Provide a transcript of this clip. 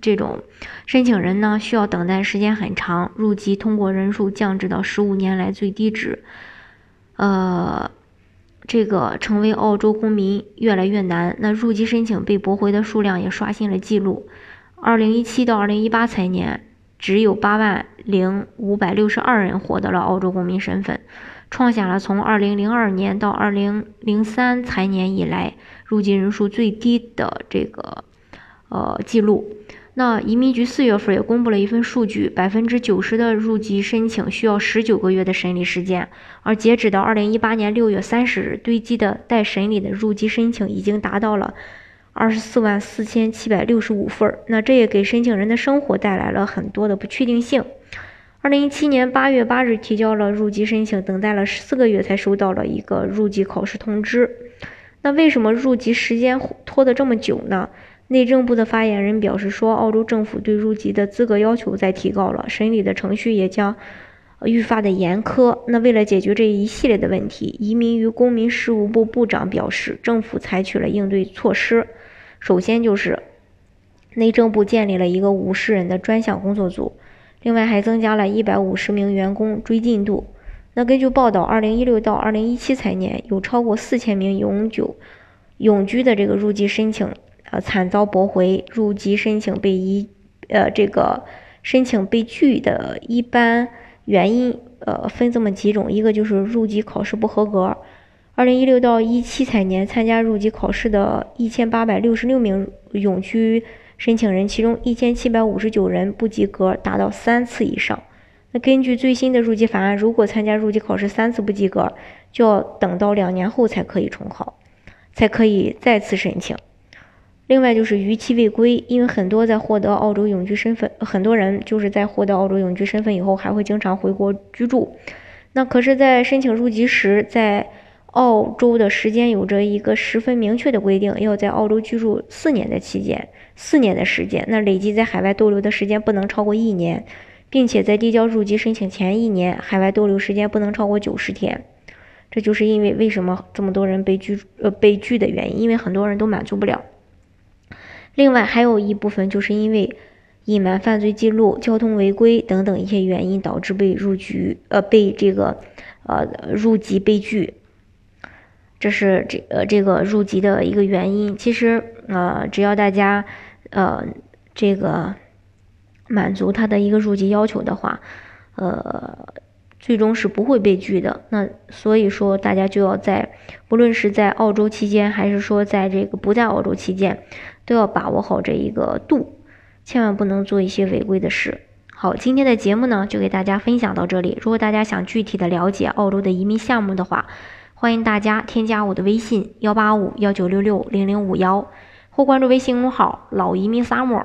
这种申请人呢，需要等待时间很长，入籍通过人数降至到十五年来最低值，呃，这个成为澳洲公民越来越难。那入籍申请被驳回的数量也刷新了记录，二零一七到二零一八财年，只有八万零五百六十二人获得了澳洲公民身份，创下了从二零零二年到二零零三财年以来入籍人数最低的这个呃记录。那移民局四月份也公布了一份数据，百分之九十的入籍申请需要十九个月的审理时间，而截止到二零一八年六月三十日，堆积的待审理的入籍申请已经达到了二十四万四千七百六十五份儿。那这也给申请人的生活带来了很多的不确定性。二零一七年八月八日提交了入籍申请，等待了十四个月才收到了一个入籍考试通知。那为什么入籍时间拖得这么久呢？内政部的发言人表示说，澳洲政府对入籍的资格要求在提高了，审理的程序也将愈发的严苛。那为了解决这一系列的问题，移民与公民事务部部长表示，政府采取了应对措施。首先就是内政部建立了一个五十人的专项工作组，另外还增加了一百五十名员工追进度。那根据报道，二零一六到二零一七财年有超过四千名永久永居的这个入籍申请。呃，惨遭驳回，入籍申请被一，呃，这个申请被拒的一般原因，呃，分这么几种，一个就是入籍考试不合格。二零一六到一七财年参加入籍考试的一千八百六十六名永居申请人，其中一千七百五十九人不及格达到三次以上。那根据最新的入籍法案，如果参加入籍考试三次不及格，就要等到两年后才可以重考，才可以再次申请。另外就是逾期未归，因为很多在获得澳洲永居身份，很多人就是在获得澳洲永居身份以后，还会经常回国居住。那可是，在申请入籍时，在澳洲的时间有着一个十分明确的规定，要在澳洲居住四年的期间，四年的时间，那累计在海外逗留的时间不能超过一年，并且在递交入籍申请前一年，海外逗留时间不能超过九十天。这就是因为为什么这么多人被拒呃被拒的原因，因为很多人都满足不了。另外还有一部分就是因为隐瞒犯罪记录、交通违规等等一些原因导致被入局呃被这个呃入籍被拒，这是这呃这个入籍的一个原因。其实呃只要大家呃这个满足他的一个入籍要求的话，呃。最终是不会被拒的。那所以说，大家就要在不论是在澳洲期间，还是说在这个不在澳洲期间，都要把握好这一个度，千万不能做一些违规的事。好，今天的节目呢，就给大家分享到这里。如果大家想具体的了解澳洲的移民项目的话，欢迎大家添加我的微信幺八五幺九六六零零五幺，或关注微信公众号老移民 summer。